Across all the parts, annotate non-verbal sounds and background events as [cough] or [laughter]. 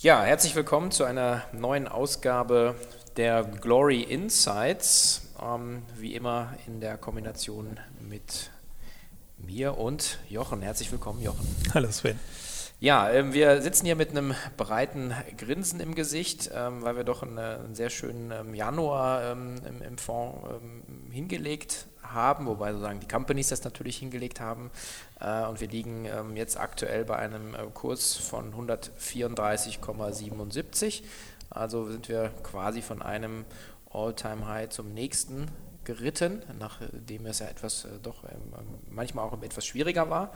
Ja, herzlich willkommen zu einer neuen Ausgabe der Glory Insights. Ähm, wie immer in der Kombination mit mir und Jochen. Herzlich willkommen, Jochen. Hallo Sven. Ja, ähm, wir sitzen hier mit einem breiten Grinsen im Gesicht, ähm, weil wir doch einen, einen sehr schönen ähm, Januar ähm, im, im, Fonds ähm, hingelegt haben, wobei sozusagen die Companies das natürlich hingelegt haben. Äh, und wir liegen ähm, jetzt aktuell bei einem äh, Kurs von 134,77. Also sind wir quasi von einem All-Time-High zum nächsten geritten, nachdem es ja etwas äh, doch ähm, manchmal auch etwas schwieriger war.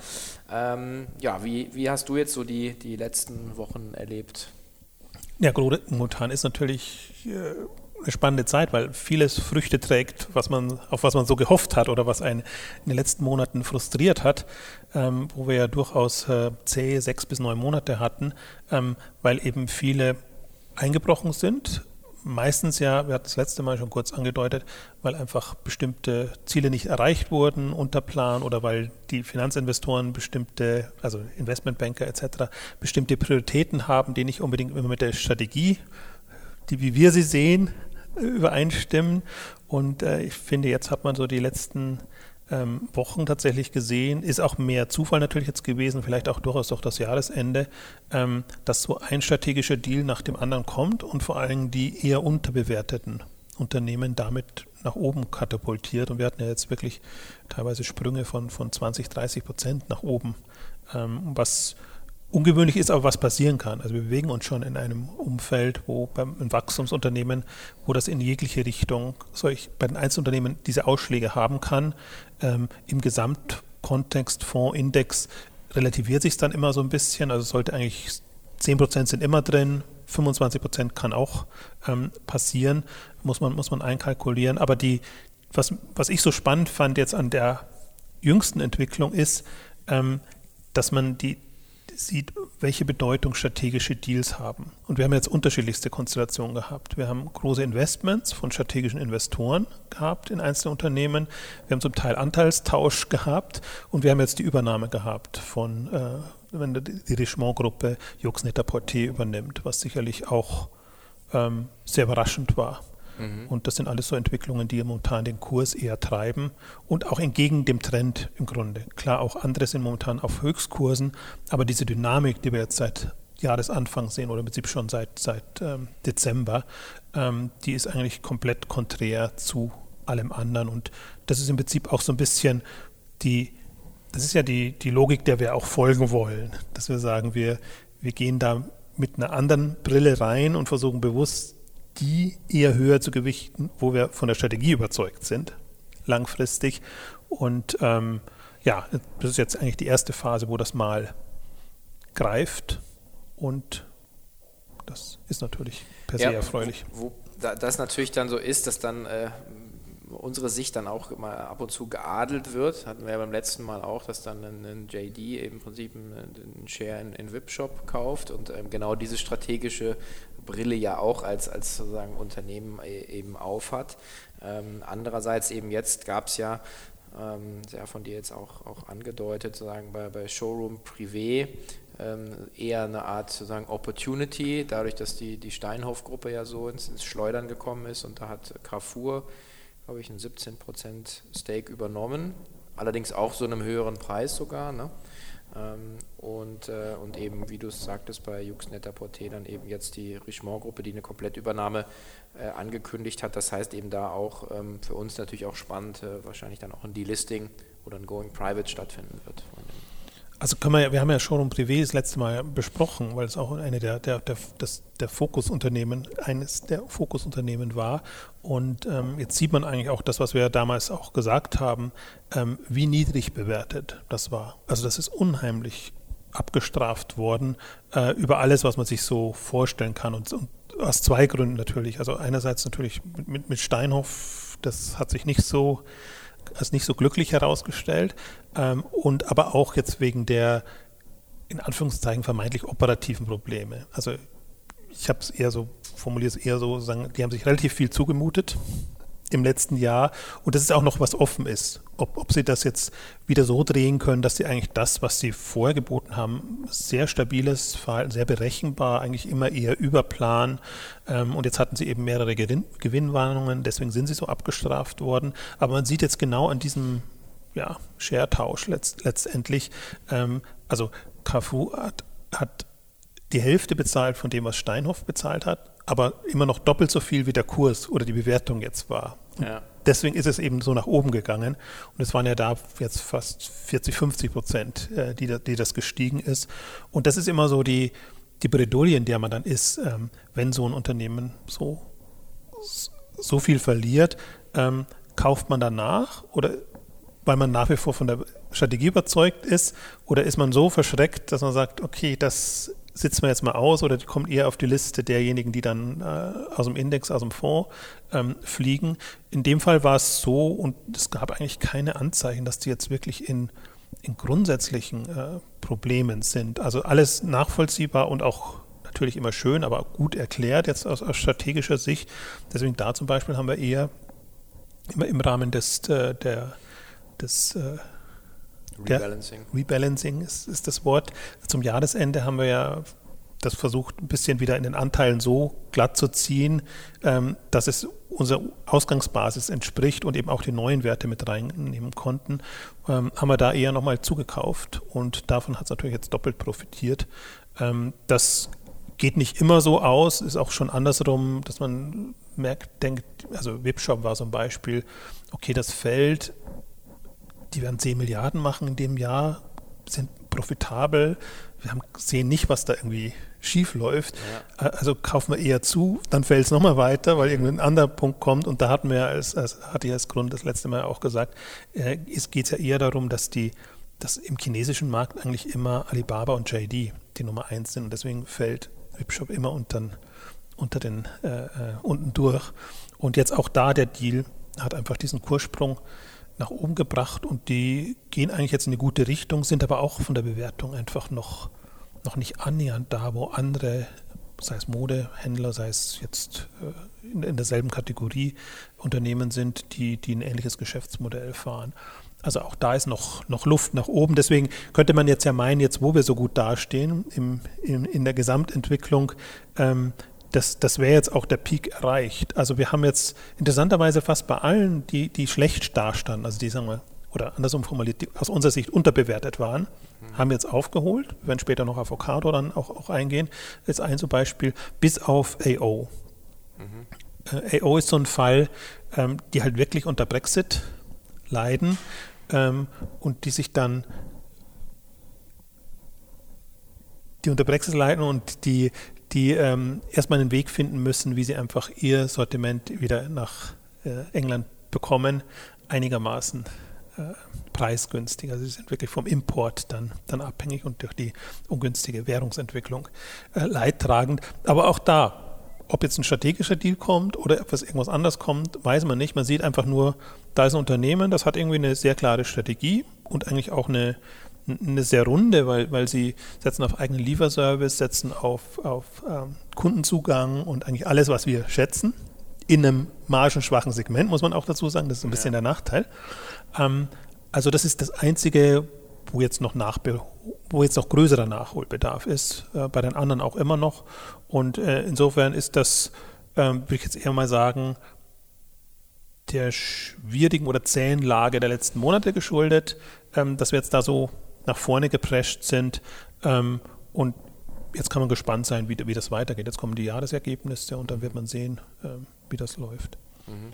Ähm, ja, wie, wie hast du jetzt so die, die letzten Wochen erlebt? Ja, momentan ist natürlich äh, eine spannende Zeit, weil vieles Früchte trägt, was man, auf was man so gehofft hat oder was einen in den letzten Monaten frustriert hat, ähm, wo wir ja durchaus äh, zähe sechs bis neun Monate hatten, ähm, weil eben viele eingebrochen sind. Meistens ja, wir hatten das letzte Mal schon kurz angedeutet, weil einfach bestimmte Ziele nicht erreicht wurden unter Plan oder weil die Finanzinvestoren bestimmte, also Investmentbanker etc., bestimmte Prioritäten haben, die nicht unbedingt immer mit der Strategie, die wie wir sie sehen, übereinstimmen. Und äh, ich finde, jetzt hat man so die letzten ähm, Wochen tatsächlich gesehen, ist auch mehr Zufall natürlich jetzt gewesen, vielleicht auch durchaus durch das Jahresende, ähm, dass so ein strategischer Deal nach dem anderen kommt und vor allem die eher unterbewerteten Unternehmen damit nach oben katapultiert. Und wir hatten ja jetzt wirklich teilweise Sprünge von, von 20, 30 Prozent nach oben, ähm, was ungewöhnlich ist, aber was passieren kann. Also wir bewegen uns schon in einem Umfeld, wo beim Wachstumsunternehmen, wo das in jegliche Richtung solch bei den Einzelunternehmen diese Ausschläge haben kann. Ähm, Im Gesamtkontext Fondsindex relativiert sich dann immer so ein bisschen. Also sollte eigentlich 10 Prozent sind immer drin, 25 Prozent kann auch ähm, passieren, muss man, muss man einkalkulieren. Aber die, was, was ich so spannend fand jetzt an der jüngsten Entwicklung ist, ähm, dass man die, sieht, welche Bedeutung strategische Deals haben. Und wir haben jetzt unterschiedlichste Konstellationen gehabt. Wir haben große Investments von strategischen Investoren gehabt in einzelne Unternehmen. Wir haben zum Teil Anteilstausch gehabt und wir haben jetzt die Übernahme gehabt von, äh, wenn die Richemont-Gruppe Jux Net-a-Porter übernimmt, was sicherlich auch ähm, sehr überraschend war. Mhm. Und das sind alles so Entwicklungen, die momentan den Kurs eher treiben und auch entgegen dem Trend im Grunde. Klar, auch andere sind momentan auf Höchstkursen, aber diese Dynamik, die wir jetzt seit Jahresanfang sehen oder im Prinzip schon seit, seit ähm, Dezember, ähm, die ist eigentlich komplett konträr zu allem anderen. Und das ist im Prinzip auch so ein bisschen die, das ist ja die, die Logik, der wir auch folgen wollen, dass wir sagen, wir, wir gehen da mit einer anderen Brille rein und versuchen bewusst die eher höher zu gewichten, wo wir von der Strategie überzeugt sind, langfristig. Und ähm, ja, das ist jetzt eigentlich die erste Phase, wo das mal greift und das ist natürlich per se ja, erfreulich. Wo, wo das natürlich dann so ist, dass dann äh, unsere Sicht dann auch mal ab und zu geadelt wird. Hatten wir ja beim letzten Mal auch, dass dann ein, ein JD im Prinzip einen, Share in, in VIP-Shop kauft und ähm, genau diese strategische Brille ja auch als, als sozusagen Unternehmen e, eben aufhat. Ähm, andererseits eben jetzt gab es ja, ähm, ja von dir jetzt auch, auch angedeutet, sozusagen bei, bei Showroom Privé ähm, eher eine Art sozusagen Opportunity, dadurch, dass die, die Steinhoff-Gruppe ja so ins, ins Schleudern gekommen ist und da hat Carrefour glaube ich, ein 17% Stake übernommen, allerdings auch so einem höheren Preis sogar. Ne? Und, äh, und eben, wie du es sagtest, bei Jux Net-a-Porter dann eben jetzt die Richemont-Gruppe, die eine Komplettübernahme äh, angekündigt hat. Das heißt eben da auch ähm, für uns natürlich auch spannend, äh, wahrscheinlich dann auch ein Delisting oder ein Going Private stattfinden wird. Also können wir, wir haben ja Showroom Privé das letzte Mal besprochen, weil es auch eine der, der, der, das, der Fokusunternehmen, eines der Fokusunternehmen war. Und ähm, jetzt sieht man eigentlich auch das, was wir damals auch gesagt haben, ähm, wie niedrig bewertet das war. Also das ist unheimlich abgestraft worden äh, über alles, was man sich so vorstellen kann. Und, und aus zwei Gründen natürlich. Also einerseits natürlich mit, mit Steinhoff, das hat sich nicht so als nicht so glücklich herausgestellt ähm, und aber auch jetzt wegen der in Anführungszeichen vermeintlich operativen Probleme. Also ich habe es eher so, formuliere es eher so, sagen, die haben sich relativ viel zugemutet im letzten Jahr und das ist auch noch was offen ist. Ob, ob sie das jetzt wieder so drehen können, dass sie eigentlich das, was sie vorher geboten haben, sehr stabiles Verhalten, sehr berechenbar, eigentlich immer eher über Plan. Ähm, und jetzt hatten sie eben mehrere Gewinn Gewinnwarnungen, deswegen sind sie so abgestraft worden. Aber man sieht jetzt genau an diesem ja, Share-Tausch letzt, letztendlich, ähm, also Carrefour hat, hat die Hälfte bezahlt von dem, was Steinhoff bezahlt hat, aber immer noch doppelt so viel wie der Kurs oder die Bewertung jetzt war. Ja. Deswegen ist es eben so nach oben gegangen. Und es waren ja da jetzt fast 40, 50 Prozent, äh, die, die das gestiegen ist. Und das ist immer so die, die Bredouille, in der man dann ist, ähm, wenn so ein Unternehmen so, so viel verliert. Ähm, kauft man danach oder weil man nach wie vor von der Strategie überzeugt ist? Oder ist man so verschreckt, dass man sagt, okay, das sitzen wir jetzt mal aus oder kommt eher auf die Liste derjenigen, die dann äh, aus dem Index, aus dem Fonds ähm, fliegen. In dem Fall war es so und es gab eigentlich keine Anzeichen, dass die jetzt wirklich in, in grundsätzlichen äh, Problemen sind. Also alles nachvollziehbar und auch natürlich immer schön, aber gut erklärt jetzt aus, aus strategischer Sicht. Deswegen da zum Beispiel haben wir eher immer im Rahmen des, äh, der, des Rebalancing. Rebalancing ist, ist das Wort. Zum Jahresende haben wir ja das versucht, ein bisschen wieder in den Anteilen so glatt zu ziehen, ähm, dass es unserer Ausgangsbasis entspricht und eben auch die neuen Werte mit reinnehmen konnten, ähm, haben wir da eher nochmal zugekauft und davon hat es natürlich jetzt doppelt profitiert. Ähm, das geht nicht immer so aus, ist auch schon andersrum, dass man merkt, denkt, also Webshop war so ein Beispiel, okay, das fällt die werden 10 Milliarden machen in dem Jahr, sind profitabel. Wir haben, sehen nicht, was da irgendwie schief läuft. Ja. Also kaufen wir eher zu, dann fällt es nochmal weiter, weil irgendein anderer Punkt kommt. Und da hatten wir, als, als hatte ich als Grund das letzte Mal auch gesagt, äh, es geht ja eher darum, dass die dass im chinesischen Markt eigentlich immer Alibaba und JD die Nummer eins sind. Und deswegen fällt Webshop immer unter, unter den äh, äh, unten durch. Und jetzt auch da der Deal hat einfach diesen Kurssprung nach oben gebracht und die gehen eigentlich jetzt in eine gute Richtung, sind aber auch von der Bewertung einfach noch, noch nicht annähernd da, wo andere, sei es Modehändler, sei es jetzt äh, in, in derselben Kategorie Unternehmen sind, die, die ein ähnliches Geschäftsmodell fahren. Also auch da ist noch, noch Luft nach oben. Deswegen könnte man jetzt ja meinen, jetzt wo wir so gut dastehen im, im, in der Gesamtentwicklung, ähm, das, das wäre jetzt auch der Peak erreicht. Also wir haben jetzt interessanterweise fast bei allen, die, die schlecht dastanden, also die sagen wir, oder andersrum formuliert, die aus unserer Sicht unterbewertet waren, mhm. haben jetzt aufgeholt. Wir werden später noch Avocado dann auch, auch eingehen. Jetzt ein so Beispiel, bis auf AO. Mhm. Äh, AO ist so ein Fall, ähm, die halt wirklich unter Brexit leiden ähm, und die sich dann die unter Brexit leiden und die die ähm, erstmal einen Weg finden müssen, wie sie einfach ihr Sortiment wieder nach äh, England bekommen, einigermaßen äh, preisgünstig. Also sie sind wirklich vom Import dann, dann abhängig und durch die ungünstige Währungsentwicklung äh, leidtragend. Aber auch da, ob jetzt ein strategischer Deal kommt oder es irgendwas anderes kommt, weiß man nicht. Man sieht einfach nur, da ist ein Unternehmen, das hat irgendwie eine sehr klare Strategie und eigentlich auch eine, eine sehr runde, weil, weil sie setzen auf eigenen Lieferservice, setzen auf, auf ähm, Kundenzugang und eigentlich alles, was wir schätzen. In einem margenschwachen Segment, muss man auch dazu sagen, das ist ein bisschen ja. der Nachteil. Ähm, also das ist das Einzige, wo jetzt noch Nachbe wo jetzt noch größerer Nachholbedarf ist, äh, bei den anderen auch immer noch. Und äh, insofern ist das, äh, würde ich jetzt eher mal sagen, der schwierigen oder zähen Lage der letzten Monate geschuldet, ähm, dass wir jetzt da so nach vorne geprescht sind. Ähm, und jetzt kann man gespannt sein, wie, wie das weitergeht. Jetzt kommen die Jahresergebnisse und dann wird man sehen, ähm, wie das läuft. Mhm.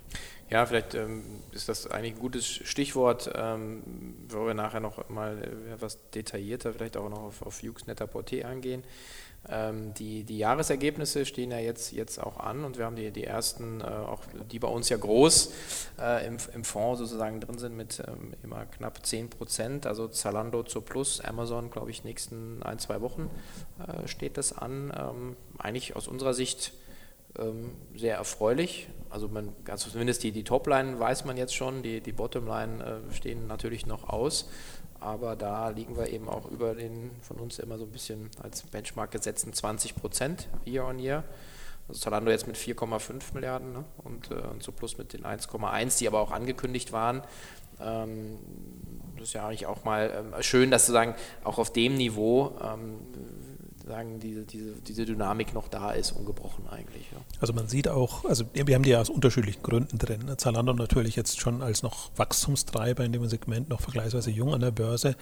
Ja, vielleicht ähm, ist das eigentlich ein gutes Stichwort, ähm, wo wir nachher noch mal etwas detaillierter vielleicht auch noch auf, auf Jux Net-a-Porter eingehen. Ähm, die, die Jahresergebnisse stehen ja jetzt, jetzt auch an und wir haben die, die ersten, äh, auch die bei uns ja groß äh, im, im Fonds sozusagen drin sind mit ähm, immer knapp 10 Prozent, also Zalando zur Plus, Amazon, glaube ich, nächsten ein, zwei Wochen äh, steht das an. Ähm, eigentlich aus unserer Sicht ähm, sehr erfreulich. Also man, also zumindest die, die Topline weiß man jetzt schon, die, die Bottomline äh, stehen natürlich noch aus aber da liegen wir eben auch über den von uns immer so ein bisschen als Benchmark gesetzten 20 Prozent year on year. Also Zalando jetzt mit 4,5 Milliarden ne? und, äh, und so plus mit den 1,1, die aber auch angekündigt waren. Ähm, das ist ja eigentlich auch mal ähm, schön, dass sozusagen auch auf dem Niveau ähm, sagen, diese, diese, diese Dynamik noch da ist, ungebrochen eigentlich. Ja. Also man sieht auch, also wir haben die ja aus unterschiedlichen Gründen drin. Zalando natürlich jetzt schon als noch Wachstumstreiber in dem Segment noch vergleichsweise jung an der Börse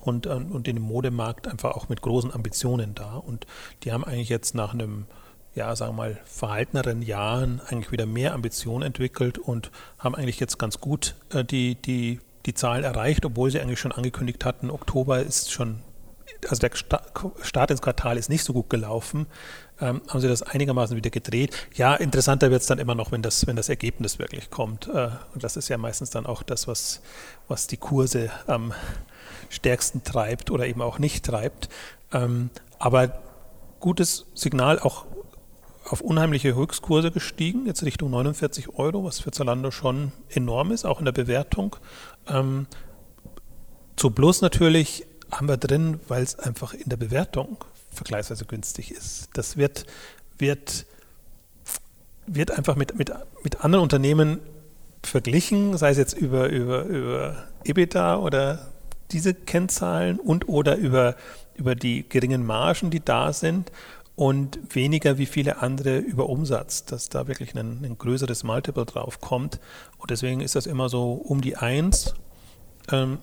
und, und in dem Modemarkt einfach auch mit großen Ambitionen da. Und die haben eigentlich jetzt nach einem ja, sagen wir mal, verhalteneren Jahren eigentlich wieder mehr Ambitionen entwickelt und haben eigentlich jetzt ganz gut äh, die, die, die Zahlen erreicht, obwohl sie eigentlich schon angekündigt hatten, Oktober ist schon also der Start ins Quartal ist nicht so gut gelaufen, ähm, haben sie das einigermaßen wieder gedreht. Ja, interessanter wird es dann immer noch, wenn das, wenn das Ergebnis wirklich kommt. Äh, und das ist ja meistens dann auch das, was, was die Kurse am stärksten treibt oder eben auch nicht treibt. Ähm, aber gutes Signal auch auf unheimliche Höchstkurse gestiegen, jetzt Richtung 49 Euro, was für Zalando schon enorm ist, auch in der Bewertung. Ähm, zu Plus natürlich haben wir drin, weil es einfach in der Bewertung vergleichsweise günstig ist. Das wird, wird, wird einfach mit, mit, mit anderen Unternehmen verglichen, sei es jetzt über, über, über EBITDA oder diese Kennzahlen und oder über, über die geringen Margen, die da sind und weniger wie viele andere über Umsatz, dass da wirklich ein, ein größeres Multiple drauf kommt. Und deswegen ist das immer so um die 1. Ähm,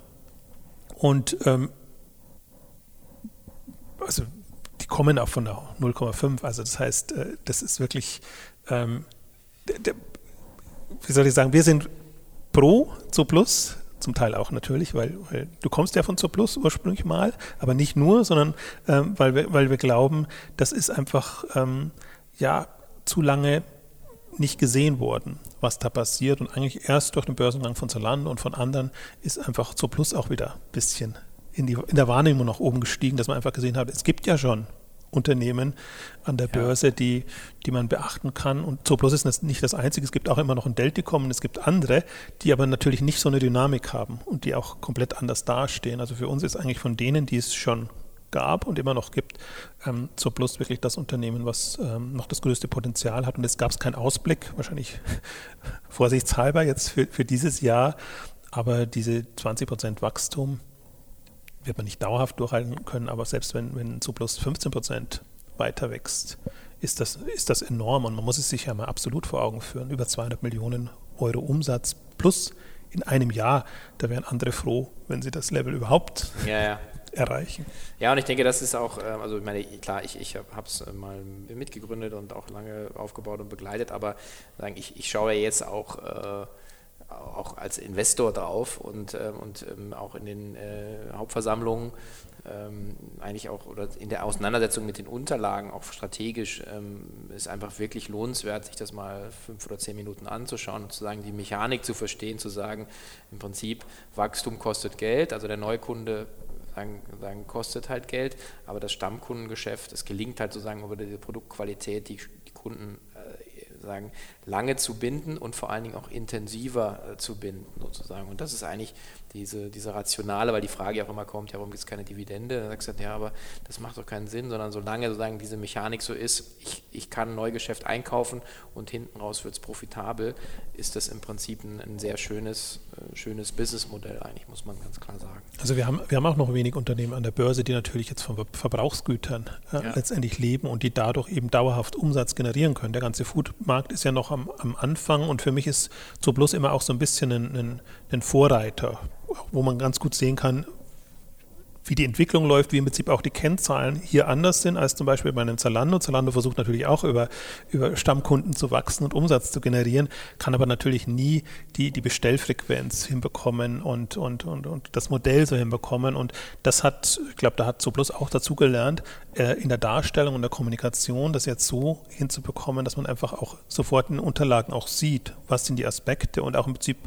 und ähm, also die kommen auch von der 0,5. Also das heißt, äh, das ist wirklich, ähm, der, wie soll ich sagen, wir sind pro zu Plus, zum Teil auch natürlich, weil, weil, du kommst ja von zur Plus ursprünglich mal, aber nicht nur, sondern ähm, weil, wir, weil wir glauben, das ist einfach ähm, ja zu lange nicht gesehen worden, was da passiert. Und eigentlich erst durch den Börsengang von Zalando und von anderen ist einfach zur Plus auch wieder ein bisschen in, die, in der Wahrnehmung nach oben gestiegen, dass man einfach gesehen hat, es gibt ja schon Unternehmen an der Börse, ja. die, die man beachten kann. Und Zooplus ist das nicht das Einzige. Es gibt auch immer noch ein Delticom und es gibt andere, die aber natürlich nicht so eine Dynamik haben und die auch komplett anders dastehen. Also für uns ist eigentlich von denen, die es schon gab und immer noch gibt, ähm, Zooplus wirklich das Unternehmen, was ähm, noch das größte Potenzial hat. Und es gab keinen Ausblick, wahrscheinlich [laughs] vorsichtshalber jetzt für, für dieses Jahr, aber diese 20 Prozent Wachstum, wird man nicht dauerhaft durchhalten können, aber selbst wenn, wenn so plus 15 Prozent weiter wächst, ist das, ist das enorm und man muss es sich ja mal absolut vor Augen führen. Über 200 Millionen Euro Umsatz plus in einem Jahr, da wären andere froh, wenn sie das Level überhaupt ja, ja. [laughs] erreichen. Ja, und ich denke, das ist auch, ähm, also ich meine, klar, ich, ich habe es mal mitgegründet und auch lange aufgebaut und begleitet, aber ich, ich schaue jetzt auch äh, auch als Investor drauf und, ähm, und ähm, auch in den äh, Hauptversammlungen ähm, eigentlich auch oder in der Auseinandersetzung mit den Unterlagen auch strategisch ist einfach wirklich lohnenswert, sich das mal fünf oder zehn Minuten anzuschauen und zu sagen, die Mechanik zu verstehen, zu sagen, im Prinzip Wachstum kostet Geld, also der Neukunde sagen, kostet halt Geld, aber das Stammkundengeschäft, es gelingt halt sozusagen über die Produktqualität, die, die Kunden sagen, lange zu binden und vor allen Dingen auch intensiver äh, zu binden sozusagen. Und das ist eigentlich diese, diese Rationale, weil die Frage ja auch immer kommt, ja, warum gibt es keine Dividende? Dann sagst du, ja, aber das macht doch keinen Sinn, sondern solange sozusagen diese Mechanik so ist, ich, ich kann ein Neugeschäft einkaufen und hinten raus wird es profitabel, ist das im Prinzip ein, ein sehr schönes, äh, schönes Businessmodell eigentlich, muss man ganz klar sagen. Also wir haben, wir haben auch noch wenig Unternehmen an der Börse, die natürlich jetzt von Verbrauchsgütern äh, ja. letztendlich leben und die dadurch eben dauerhaft Umsatz generieren können. Der ganze Foodmarkt ist ja noch am, am Anfang und für mich ist so bloß immer auch so ein bisschen ein, ein, ein Vorreiter wo man ganz gut sehen kann, wie die Entwicklung läuft, wie im Prinzip auch die Kennzahlen hier anders sind als zum Beispiel bei einem Zalando. Zalando versucht natürlich auch über, über Stammkunden zu wachsen und Umsatz zu generieren, kann aber natürlich nie die, die Bestellfrequenz hinbekommen und, und, und, und das Modell so hinbekommen. Und das hat, ich glaube, da hat Zooplus auch dazu gelernt, äh, in der Darstellung und der Kommunikation das jetzt so hinzubekommen, dass man einfach auch sofort in den Unterlagen auch sieht, was sind die Aspekte und auch im Prinzip,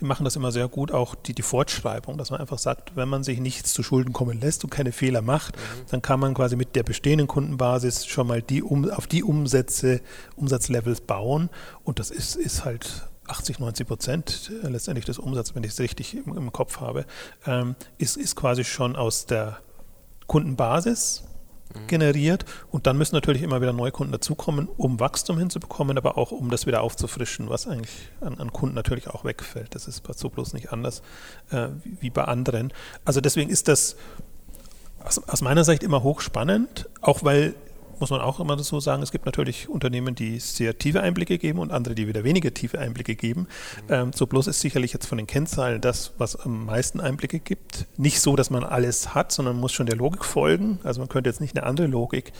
die machen das immer sehr gut, auch die, die Fortschreibung, dass man einfach sagt, wenn man sich nichts zu Schulden kommen lässt und keine Fehler macht, mhm. dann kann man quasi mit der bestehenden Kundenbasis schon mal die um, auf die Umsätze, Umsatzlevels bauen und das ist, ist halt 80, 90 Prozent letztendlich des Umsatzes, wenn ich es richtig im, im Kopf habe, ähm, ist, ist quasi schon aus der Kundenbasis generiert und dann müssen natürlich immer wieder neue Kunden dazukommen, um Wachstum hinzubekommen, aber auch um das wieder aufzufrischen, was eigentlich an, an Kunden natürlich auch wegfällt. Das ist bei Zooplus nicht anders äh, wie bei anderen. Also deswegen ist das aus, aus meiner Sicht immer hochspannend, auch weil muss man auch immer so sagen, es gibt natürlich Unternehmen, die sehr tiefe Einblicke geben und andere, die wieder weniger tiefe Einblicke geben. Mhm. Ähm, so bloß ist sicherlich jetzt von den Kennzahlen das, was am meisten Einblicke gibt. Nicht so, dass man alles hat, sondern man muss schon der Logik folgen. Also man könnte jetzt nicht eine andere Logik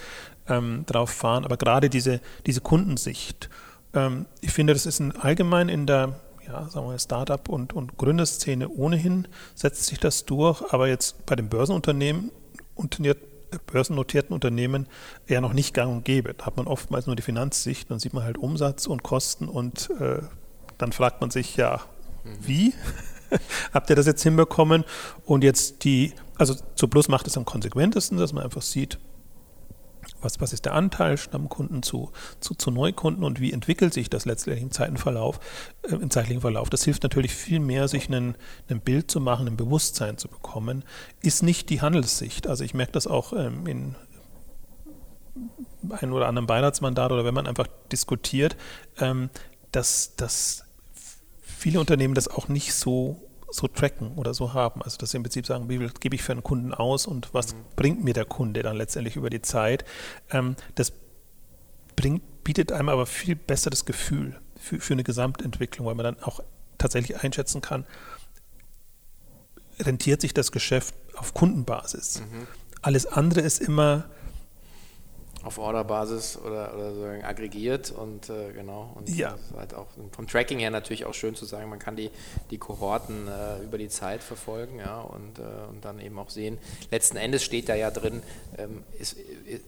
ähm, drauf fahren, aber gerade diese, diese Kundensicht. Ähm, ich finde, das ist ein allgemein in der ja, sagen wir Startup- und, und Gründerszene ohnehin setzt sich das durch, aber jetzt bei den Börsenunternehmen börsennotierten Unternehmen eher noch nicht gang und gäbe. Da hat man oftmals nur die Finanzsicht, dann sieht man halt Umsatz und Kosten und äh, dann fragt man sich, ja, mhm. wie? [laughs] Habt ihr das jetzt hinbekommen? Und jetzt die, also zu Plus macht es am konsequentesten, dass man einfach sieht, was, was ist der Anteil Stammkunden zu, zu, zu Neukunden und wie entwickelt sich das letztendlich im Zeitenverlauf, äh, im zeitlichen Verlauf. Das hilft natürlich viel mehr, sich ein Bild zu machen, ein Bewusstsein zu bekommen, ist nicht die Handelssicht. Also ich merke das auch ähm, in einem oder anderen Beiratsmandat oder wenn man einfach diskutiert, ähm, dass, dass viele Unternehmen das auch nicht so so tracken oder so haben. Also dass sie im Prinzip sagen, wie viel gebe ich für einen Kunden aus und was mhm. bringt mir der Kunde dann letztendlich über die Zeit. Ähm, das bringt, bietet einem aber viel besseres Gefühl für, für eine Gesamtentwicklung, weil man dann auch tatsächlich einschätzen kann, rentiert sich das Geschäft auf Kundenbasis. Mhm. Alles andere ist immer auf Orderbasis oder, oder so aggregiert und äh, genau. Und ja. halt auch vom Tracking her natürlich auch schön zu sagen, man kann die, die Kohorten äh, über die Zeit verfolgen, ja, und, äh, und dann eben auch sehen. Letzten Endes steht da ja drin, ähm, ist,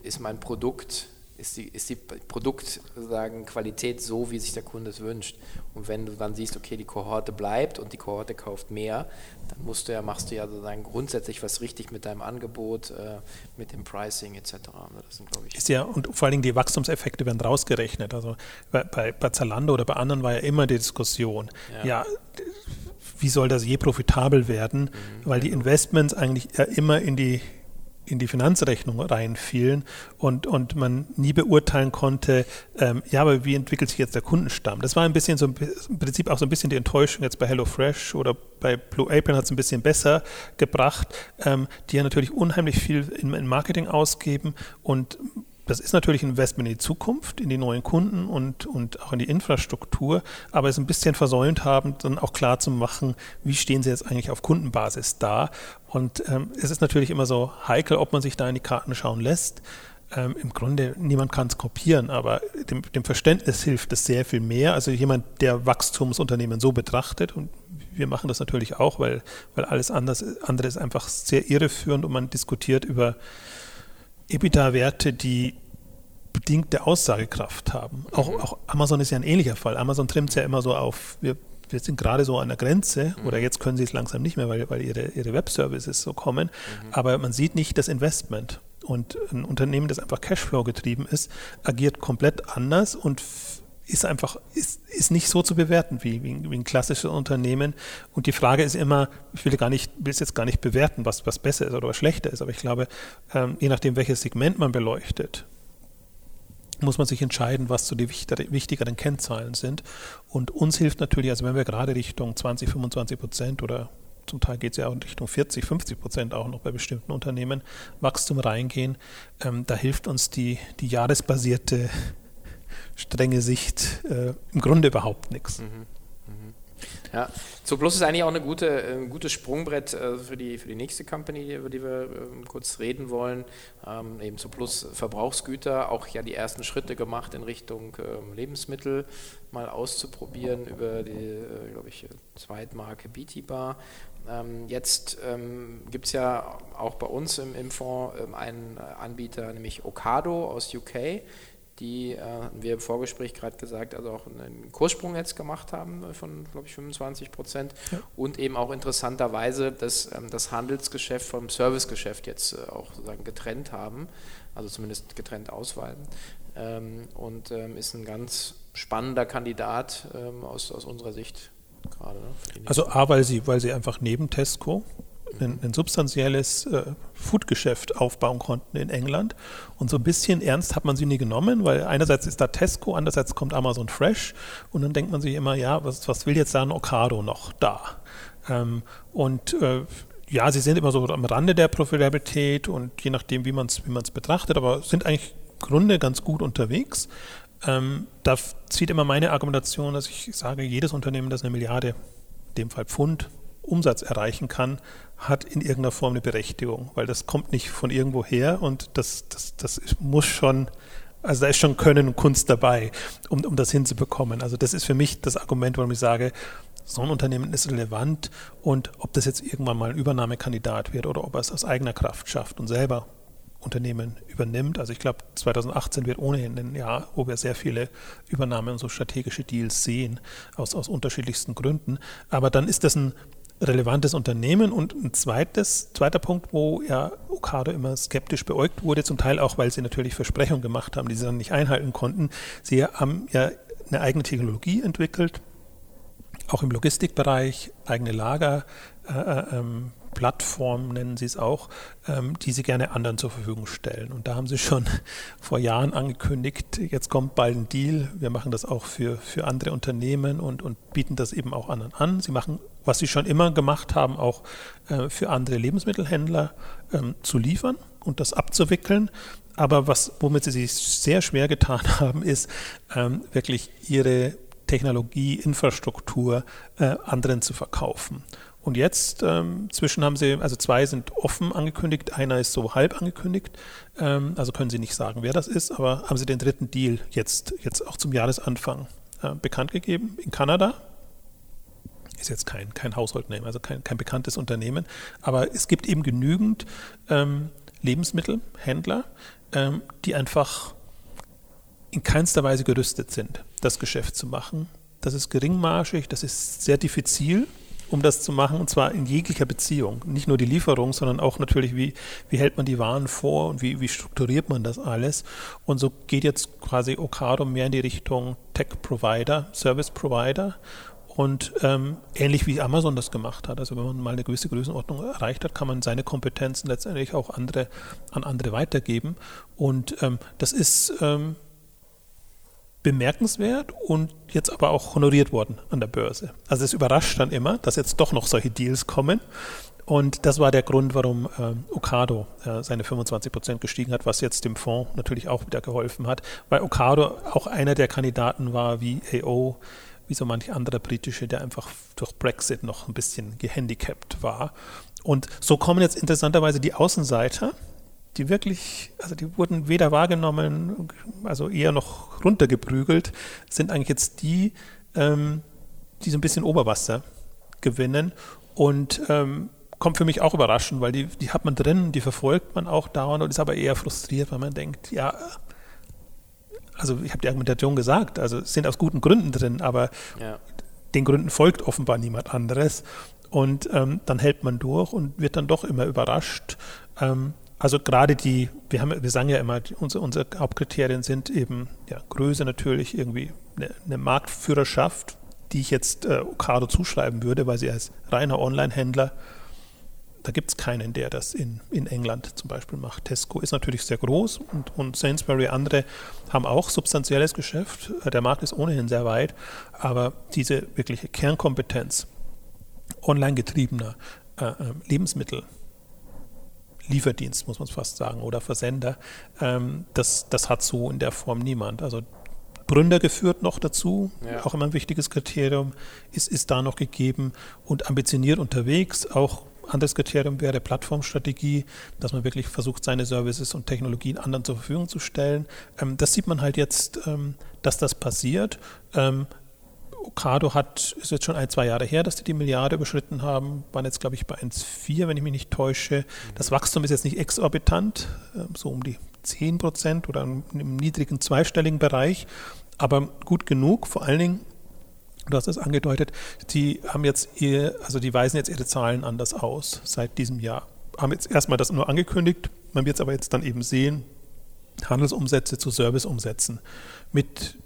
ist mein Produkt ist die, ist die Produktqualität so, wie sich der Kunde es wünscht. Und wenn du dann siehst, okay, die Kohorte bleibt und die Kohorte kauft mehr, dann musst du ja, machst du ja sozusagen grundsätzlich was richtig mit deinem Angebot, äh, mit dem Pricing etc. Also das sind, ich, ist ja, und vor allen Dingen die Wachstumseffekte werden rausgerechnet. Also bei, bei, Zalando oder bei anderen war ja immer die Diskussion, ja, ja wie soll das je profitabel werden, mhm, weil die genau. Investments eigentlich ja immer in die in die Finanzrechnung reinfielen und, und man nie beurteilen konnte, ähm, ja, aber wie entwickelt sich jetzt der Kundenstamm? Das war ein bisschen so im Prinzip auch so ein bisschen die Enttäuschung jetzt bei HelloFresh oder bei Blue Apron hat es ein bisschen besser gebracht, ähm, die ja natürlich unheimlich viel in, in Marketing ausgeben und das ist natürlich ein Investment in die Zukunft, in die neuen Kunden und, und auch in die Infrastruktur, aber es ein bisschen versäumt haben, dann auch klar zu machen, wie stehen sie jetzt eigentlich auf Kundenbasis da. Und ähm, es ist natürlich immer so heikel, ob man sich da in die Karten schauen lässt. Ähm, Im Grunde, niemand kann es kopieren, aber dem, dem Verständnis hilft es sehr viel mehr. Also jemand, der Wachstumsunternehmen so betrachtet und wir machen das natürlich auch, weil, weil alles anders, andere ist einfach sehr irreführend und man diskutiert über EBITDA-Werte, die bedingte Aussagekraft haben. Auch, mhm. auch, Amazon ist ja ein ähnlicher Fall. Amazon trimmt es ja immer so auf, wir, wir sind gerade so an der Grenze mhm. oder jetzt können sie es langsam nicht mehr, weil, weil ihre, ihre Web-Services so kommen. Mhm. Aber man sieht nicht das Investment. Und ein Unternehmen, das einfach Cashflow getrieben ist, agiert komplett anders und ist einfach, ist, ist nicht so zu bewerten wie, wie, wie, ein klassisches Unternehmen. Und die Frage ist immer, ich will gar nicht, will es jetzt gar nicht bewerten, was, was besser ist oder was schlechter ist, aber ich glaube, ähm, je nachdem, welches Segment man beleuchtet, muss man sich entscheiden, was so die wichtigeren Kennzahlen sind. Und uns hilft natürlich, also wenn wir gerade Richtung 20, 25 Prozent oder zum Teil geht es ja auch in Richtung 40, 50 Prozent auch noch bei bestimmten Unternehmen Wachstum reingehen, ähm, da hilft uns die, die jahresbasierte strenge Sicht äh, im Grunde überhaupt nichts. Mhm. Mhm. Ja, so Plus ist eigentlich auch eine gute, ein äh, gutes Sprungbrett äh, für, die, für die nächste Company, über die wir ähm, kurz reden wollen. Ähm, eben so Plus Verbrauchsgüter, auch ja die ersten Schritte gemacht in Richtung ähm, Lebensmittel mal auszuprobieren über die, äh, glaube ich, Zweitmarke BT Bar. Ähm, jetzt gibt es ja auch bei uns im, im Fonds einen Anbieter, nämlich Ocado aus UK die äh, wir im Vorgespräch gerade gesagt, also auch einen Kurssprung jetzt gemacht haben äh, von, glaube ich, 25 Prozent ja. und eben auch interessanterweise das, ähm, das Handelsgeschäft vom Servicegeschäft jetzt äh, auch sozusagen getrennt haben, also zumindest getrennt ausweiten ähm, und ähm, ist ein ganz spannender Kandidat ähm, aus, aus unserer Sicht gerade. Ne, also A, weil sie, weil sie einfach neben Tesco ein, ein substanzielles äh, Foodgeschäft aufbauen konnten in England. Und so ein bisschen ernst hat man sie nie genommen, weil einerseits ist da Tesco, andererseits kommt Amazon Fresh und dann denkt man sich immer, ja, was, was will jetzt da ein Ocado noch da? Ähm, und äh, ja, sie sind immer so am Rande der Profitabilität und je nachdem, wie man es wie betrachtet, aber sind eigentlich im Grunde ganz gut unterwegs. Ähm, da zieht immer meine Argumentation, dass ich sage, jedes Unternehmen, das eine Milliarde, in dem Fall Pfund, Umsatz erreichen kann, hat in irgendeiner Form eine Berechtigung, weil das kommt nicht von irgendwo her und das, das, das muss schon, also da ist schon Können und Kunst dabei, um, um das hinzubekommen. Also das ist für mich das Argument, warum ich sage, so ein Unternehmen ist relevant und ob das jetzt irgendwann mal ein Übernahmekandidat wird oder ob er es aus eigener Kraft schafft und selber Unternehmen übernimmt. Also ich glaube, 2018 wird ohnehin ein Jahr, wo wir sehr viele Übernahmen und so strategische Deals sehen, aus, aus unterschiedlichsten Gründen. Aber dann ist das ein relevantes Unternehmen. Und ein zweites, zweiter Punkt, wo ja Okado immer skeptisch beäugt wurde, zum Teil auch, weil sie natürlich Versprechungen gemacht haben, die sie dann nicht einhalten konnten. Sie haben ja eine eigene Technologie entwickelt, auch im Logistikbereich, eigene Lager, äh, äh ähm, Plattform nennen sie es auch, ähm, die sie gerne anderen zur Verfügung stellen. Und da haben sie schon [laughs] vor Jahren angekündigt, jetzt kommt bald ein Deal, wir machen das auch für, für andere Unternehmen und, und bieten das eben auch anderen an. Sie machen, was sie schon immer gemacht haben, auch äh, für andere Lebensmittelhändler ähm, zu liefern und das abzuwickeln. Aber was, womit sie sich sehr schwer getan [laughs] haben, ist ähm, wirklich ihre Technologie, Infrastruktur äh, anderen zu verkaufen. Und jetzt, ähm, zwischen haben sie, also zwei sind offen angekündigt, einer ist so halb angekündigt, ähm, also können sie nicht sagen, wer das ist, aber haben sie den dritten Deal jetzt, jetzt auch zum Jahresanfang äh, bekannt gegeben in Kanada. Ist jetzt kein, kein Haushaltname, also kein, kein bekanntes Unternehmen, aber es gibt eben genügend ähm, Lebensmittelhändler, ähm, die einfach in keinster Weise gerüstet sind, das Geschäft zu machen. Das ist geringmarschig, das ist sehr diffizil um das zu machen, und zwar in jeglicher Beziehung. Nicht nur die Lieferung, sondern auch natürlich, wie, wie hält man die Waren vor und wie, wie strukturiert man das alles. Und so geht jetzt quasi Okado mehr in die Richtung Tech-Provider, Service-Provider. Und ähm, ähnlich wie Amazon das gemacht hat. Also wenn man mal eine gewisse Größenordnung erreicht hat, kann man seine Kompetenzen letztendlich auch andere, an andere weitergeben. Und ähm, das ist ähm, bemerkenswert und jetzt aber auch honoriert worden an der Börse. Also es überrascht dann immer, dass jetzt doch noch solche Deals kommen. Und das war der Grund, warum äh, Okado äh, seine 25 Prozent gestiegen hat, was jetzt dem Fonds natürlich auch wieder geholfen hat, weil Okado auch einer der Kandidaten war wie AO, wie so manch anderer britische, der einfach durch Brexit noch ein bisschen gehandicapt war. Und so kommen jetzt interessanterweise die Außenseiter, die wirklich, also die wurden weder wahrgenommen, also eher noch runtergeprügelt, sind eigentlich jetzt die, ähm, die so ein bisschen Oberwasser gewinnen und ähm, kommt für mich auch überraschend, weil die, die hat man drin, die verfolgt man auch dauernd und ist aber eher frustriert, weil man denkt, ja, also ich habe die Argumentation gesagt, also sind aus guten Gründen drin, aber ja. den Gründen folgt offenbar niemand anderes. Und ähm, dann hält man durch und wird dann doch immer überrascht. Ähm, also gerade die, wir haben, wir sagen ja immer, unsere, unsere Hauptkriterien sind eben ja, Größe natürlich, irgendwie eine, eine Marktführerschaft, die ich jetzt äh, Ocado zuschreiben würde, weil sie als reiner Online-Händler, da gibt es keinen, der das in, in England zum Beispiel macht. Tesco ist natürlich sehr groß und, und Sainsbury, andere haben auch substanzielles Geschäft. Der Markt ist ohnehin sehr weit, aber diese wirkliche Kernkompetenz online getriebener äh, äh Lebensmittel, Lieferdienst, muss man fast sagen, oder Versender. Ähm, das, das hat so in der Form niemand. Also Gründer geführt noch dazu, ja. auch immer ein wichtiges Kriterium, ist, ist da noch gegeben und ambitioniert unterwegs. Auch anderes Kriterium wäre Plattformstrategie, dass man wirklich versucht, seine Services und Technologien anderen zur Verfügung zu stellen. Ähm, das sieht man halt jetzt, ähm, dass das passiert. Ähm, Ocado hat, ist jetzt schon ein, zwei Jahre her, dass die die Milliarde überschritten haben, waren jetzt, glaube ich, bei 1,4, wenn ich mich nicht täusche. Das Wachstum ist jetzt nicht exorbitant, so um die 10 Prozent oder im niedrigen zweistelligen Bereich, aber gut genug, vor allen Dingen, du hast es angedeutet, die haben jetzt ihr, also die weisen jetzt ihre Zahlen anders aus seit diesem Jahr. Haben jetzt erstmal das nur angekündigt, man wird es aber jetzt dann eben sehen, Handelsumsätze zu Serviceumsätzen mit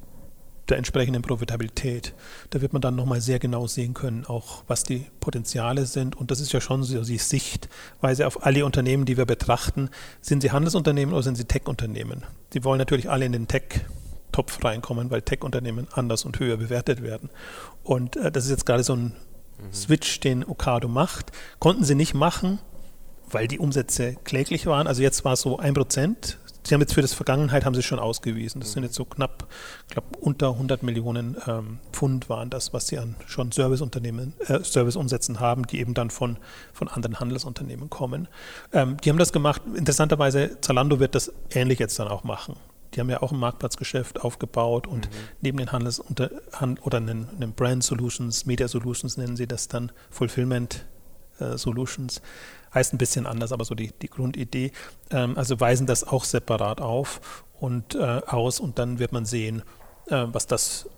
der entsprechenden Profitabilität. Da wird man dann nochmal sehr genau sehen können, auch was die Potenziale sind. Und das ist ja schon so die Sichtweise auf alle Unternehmen, die wir betrachten. Sind sie Handelsunternehmen oder sind sie Tech-Unternehmen? Die wollen natürlich alle in den Tech-Topf reinkommen, weil Tech-Unternehmen anders und höher bewertet werden. Und äh, das ist jetzt gerade so ein mhm. Switch, den Okado macht. Konnten sie nicht machen, weil die Umsätze kläglich waren. Also jetzt war es so ein Prozent Sie haben jetzt für das Vergangenheit haben Sie schon ausgewiesen. Das sind jetzt so knapp, ich glaube, unter 100 Millionen ähm, Pfund waren das, was Sie an schon Serviceunternehmen, äh, Serviceumsätzen haben, die eben dann von, von anderen Handelsunternehmen kommen. Ähm, die haben das gemacht. Interessanterweise, Zalando wird das ähnlich jetzt dann auch machen. Die haben ja auch ein Marktplatzgeschäft aufgebaut und mhm. neben den Handels- oder einen, Brand Solutions, Media Solutions nennen sie das dann, Fulfillment äh, Solutions, heißt ein bisschen anders, aber so die, die Grundidee. Ähm, also weisen das auch separat auf und äh, aus und dann wird man sehen, äh, was das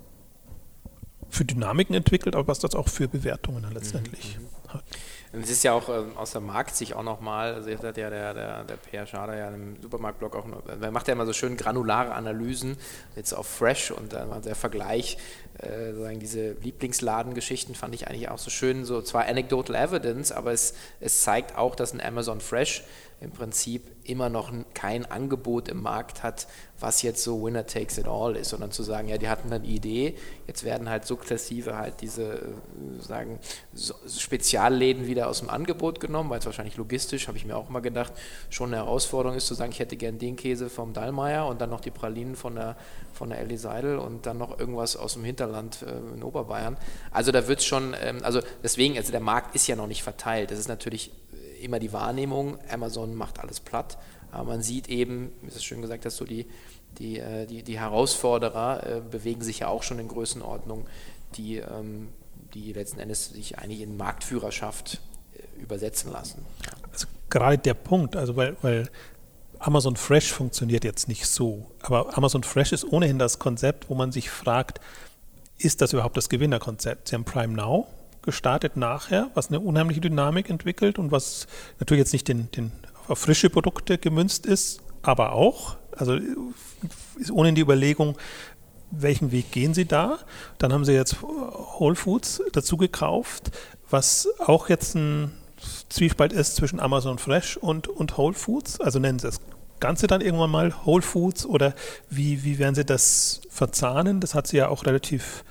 für Dynamiken entwickelt, aber was das auch für Bewertungen dann letztendlich mhm. hat. Und es ist ja auch ähm, aus der Marktsicht auch nochmal, also hat ja der, der, der PR Schader ja im Supermarktblog auch, noch, er macht ja immer so schön granulare Analysen, jetzt auf Fresh und dann war der Vergleich, äh, sozusagen diese Lieblingsladengeschichten fand ich eigentlich auch so schön, so zwar anecdotal evidence, aber es, es zeigt auch, dass ein Amazon Fresh im Prinzip immer noch kein Angebot im Markt hat, was jetzt so Winner takes it all ist, sondern zu sagen, ja, die hatten eine Idee, jetzt werden halt sukzessive halt diese äh, sagen Spezialläden wieder aus dem Angebot genommen, weil es wahrscheinlich logistisch, habe ich mir auch immer gedacht, schon eine Herausforderung ist zu sagen, ich hätte gern den Käse vom Dallmayr und dann noch die Pralinen von der von der Ellie Seidel und dann noch irgendwas aus dem Hinterland äh, in Oberbayern. Also da wird es schon, ähm, also deswegen, also der Markt ist ja noch nicht verteilt. Das ist natürlich immer die Wahrnehmung, Amazon macht alles platt, aber man sieht eben, wie es schön gesagt hast, so die, die, äh, die, die Herausforderer äh, bewegen sich ja auch schon in Größenordnung, die, ähm, die letzten Endes sich eigentlich in Marktführerschaft äh, übersetzen lassen. Also gerade der Punkt, also weil, weil Amazon Fresh funktioniert jetzt nicht so, aber Amazon Fresh ist ohnehin das Konzept, wo man sich fragt, ist das überhaupt das Gewinnerkonzept? Sie haben Prime Now, gestartet nachher, was eine unheimliche Dynamik entwickelt und was natürlich jetzt nicht den, den, auf frische Produkte gemünzt ist, aber auch. Also ohne die Überlegung, welchen Weg gehen Sie da? Dann haben Sie jetzt Whole Foods dazu gekauft, was auch jetzt ein Zwiespalt ist zwischen Amazon Fresh und, und Whole Foods. Also nennen Sie das Ganze dann irgendwann mal Whole Foods oder wie, wie werden Sie das verzahnen? Das hat Sie ja auch relativ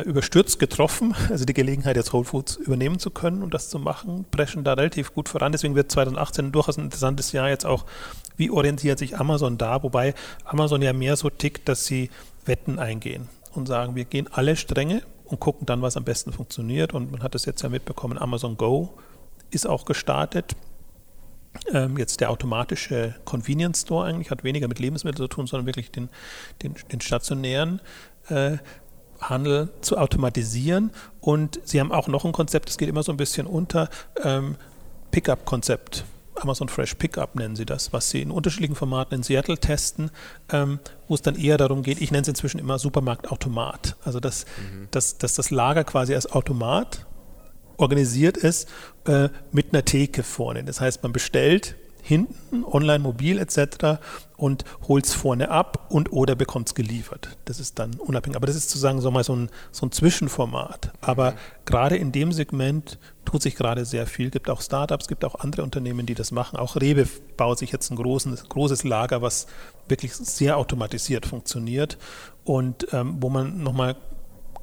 überstürzt getroffen, [laughs] also die Gelegenheit, jetzt Whole Foods übernehmen zu können und das zu machen, preschen da relativ gut voran. Deswegen wird 2018 durchaus ein interessantes Jahr jetzt auch, wie orientiert sich Amazon da, wobei Amazon ja mehr so tickt, dass sie Wetten eingehen und sagen, wir gehen alle Stränge und gucken dann, was am besten funktioniert. Und man hat es jetzt ja mitbekommen, Amazon Go ist auch gestartet. Ähm, jetzt der automatische Convenience Store eigentlich hat weniger mit Lebensmitteln zu tun, sondern wirklich den, den, den stationären äh, Handel zu automatisieren. Und sie haben auch noch ein Konzept, das geht immer so ein bisschen unter, ähm, Pickup-Konzept. Amazon Fresh Pickup nennen sie das, was sie in unterschiedlichen Formaten in Seattle testen, ähm, wo es dann eher darum geht, ich nenne es inzwischen immer Supermarktautomat. Also dass, mhm. dass, dass das Lager quasi als Automat organisiert ist äh, mit einer Theke vorne. Das heißt, man bestellt hinten, online, mobil etc. und holt es vorne ab und oder bekommt es geliefert. Das ist dann unabhängig. Aber das ist sozusagen so mal so ein, so ein Zwischenformat. Aber mhm. gerade in dem Segment tut sich gerade sehr viel. Es gibt auch Startups, es gibt auch andere Unternehmen, die das machen. Auch Rewe baut sich jetzt ein großes, großes Lager, was wirklich sehr automatisiert funktioniert und ähm, wo man nochmal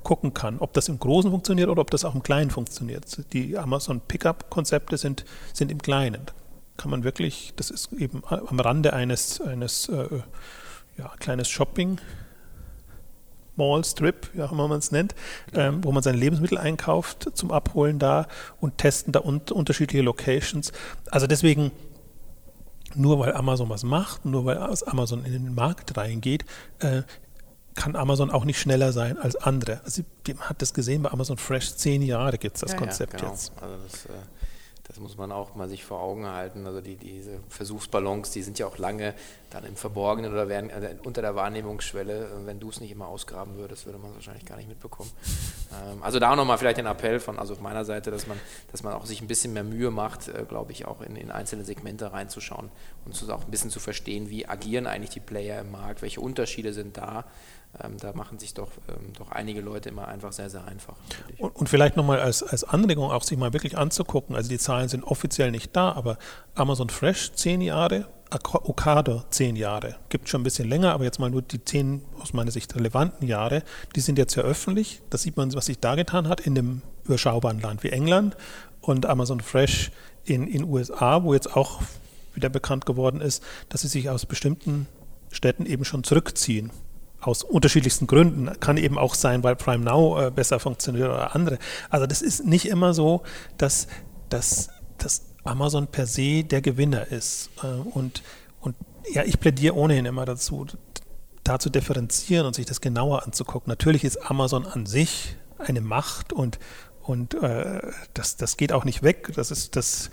gucken kann, ob das im Großen funktioniert oder ob das auch im Kleinen funktioniert. Die Amazon Pickup-Konzepte sind, sind im Kleinen kann man wirklich, das ist eben am Rande eines, eines äh, ja, kleines Shopping Mall, Strip, wie man es nennt, ähm, wo man seine Lebensmittel einkauft zum Abholen da und testen da un unterschiedliche Locations. Also deswegen, nur weil Amazon was macht, nur weil Amazon in den Markt reingeht, äh, kann Amazon auch nicht schneller sein als andere. Also, man hat das gesehen bei Amazon Fresh, zehn Jahre gibt es das ja, Konzept ja, genau. jetzt. Also das, äh das muss man auch mal sich vor Augen halten. Also die, diese Versuchsballons, die sind ja auch lange dann im Verborgenen oder werden, also unter der Wahrnehmungsschwelle, wenn du es nicht immer ausgraben würdest, würde man es wahrscheinlich gar nicht mitbekommen. Ähm, also da auch nochmal vielleicht den Appell von, also auf meiner Seite, dass man, dass man auch sich ein bisschen mehr Mühe macht, äh, glaube ich, auch in, in einzelne Segmente reinzuschauen und auch ein bisschen zu verstehen, wie agieren eigentlich die Player im Markt, welche Unterschiede sind da. Ähm, da machen sich doch, ähm, doch einige Leute immer einfach sehr, sehr einfach. Und, und, vielleicht nochmal als, als Anregung auch sich mal wirklich anzugucken, also die Zahlen sind offiziell nicht da, aber Amazon Fresh zehn Jahre, Okada zehn Jahre. Gibt schon ein bisschen länger, aber jetzt mal nur die zehn aus meiner Sicht relevanten Jahre, die sind jetzt ja öffentlich. Da sieht man, was sich da getan hat in einem überschaubaren Land wie England und Amazon Fresh in den USA, wo jetzt auch wieder bekannt geworden ist, dass sie sich aus bestimmten Städten eben schon zurückziehen aus unterschiedlichsten Gründen. Kann eben auch sein, weil Prime Now äh, besser funktioniert oder andere. Also das ist nicht immer so, dass, dass, dass Amazon per se der Gewinner ist. Äh, und, und ja, ich plädiere ohnehin immer dazu, da zu differenzieren und sich das genauer anzugucken. Natürlich ist Amazon an sich eine Macht und, und äh, das, das geht auch nicht weg. Das ist das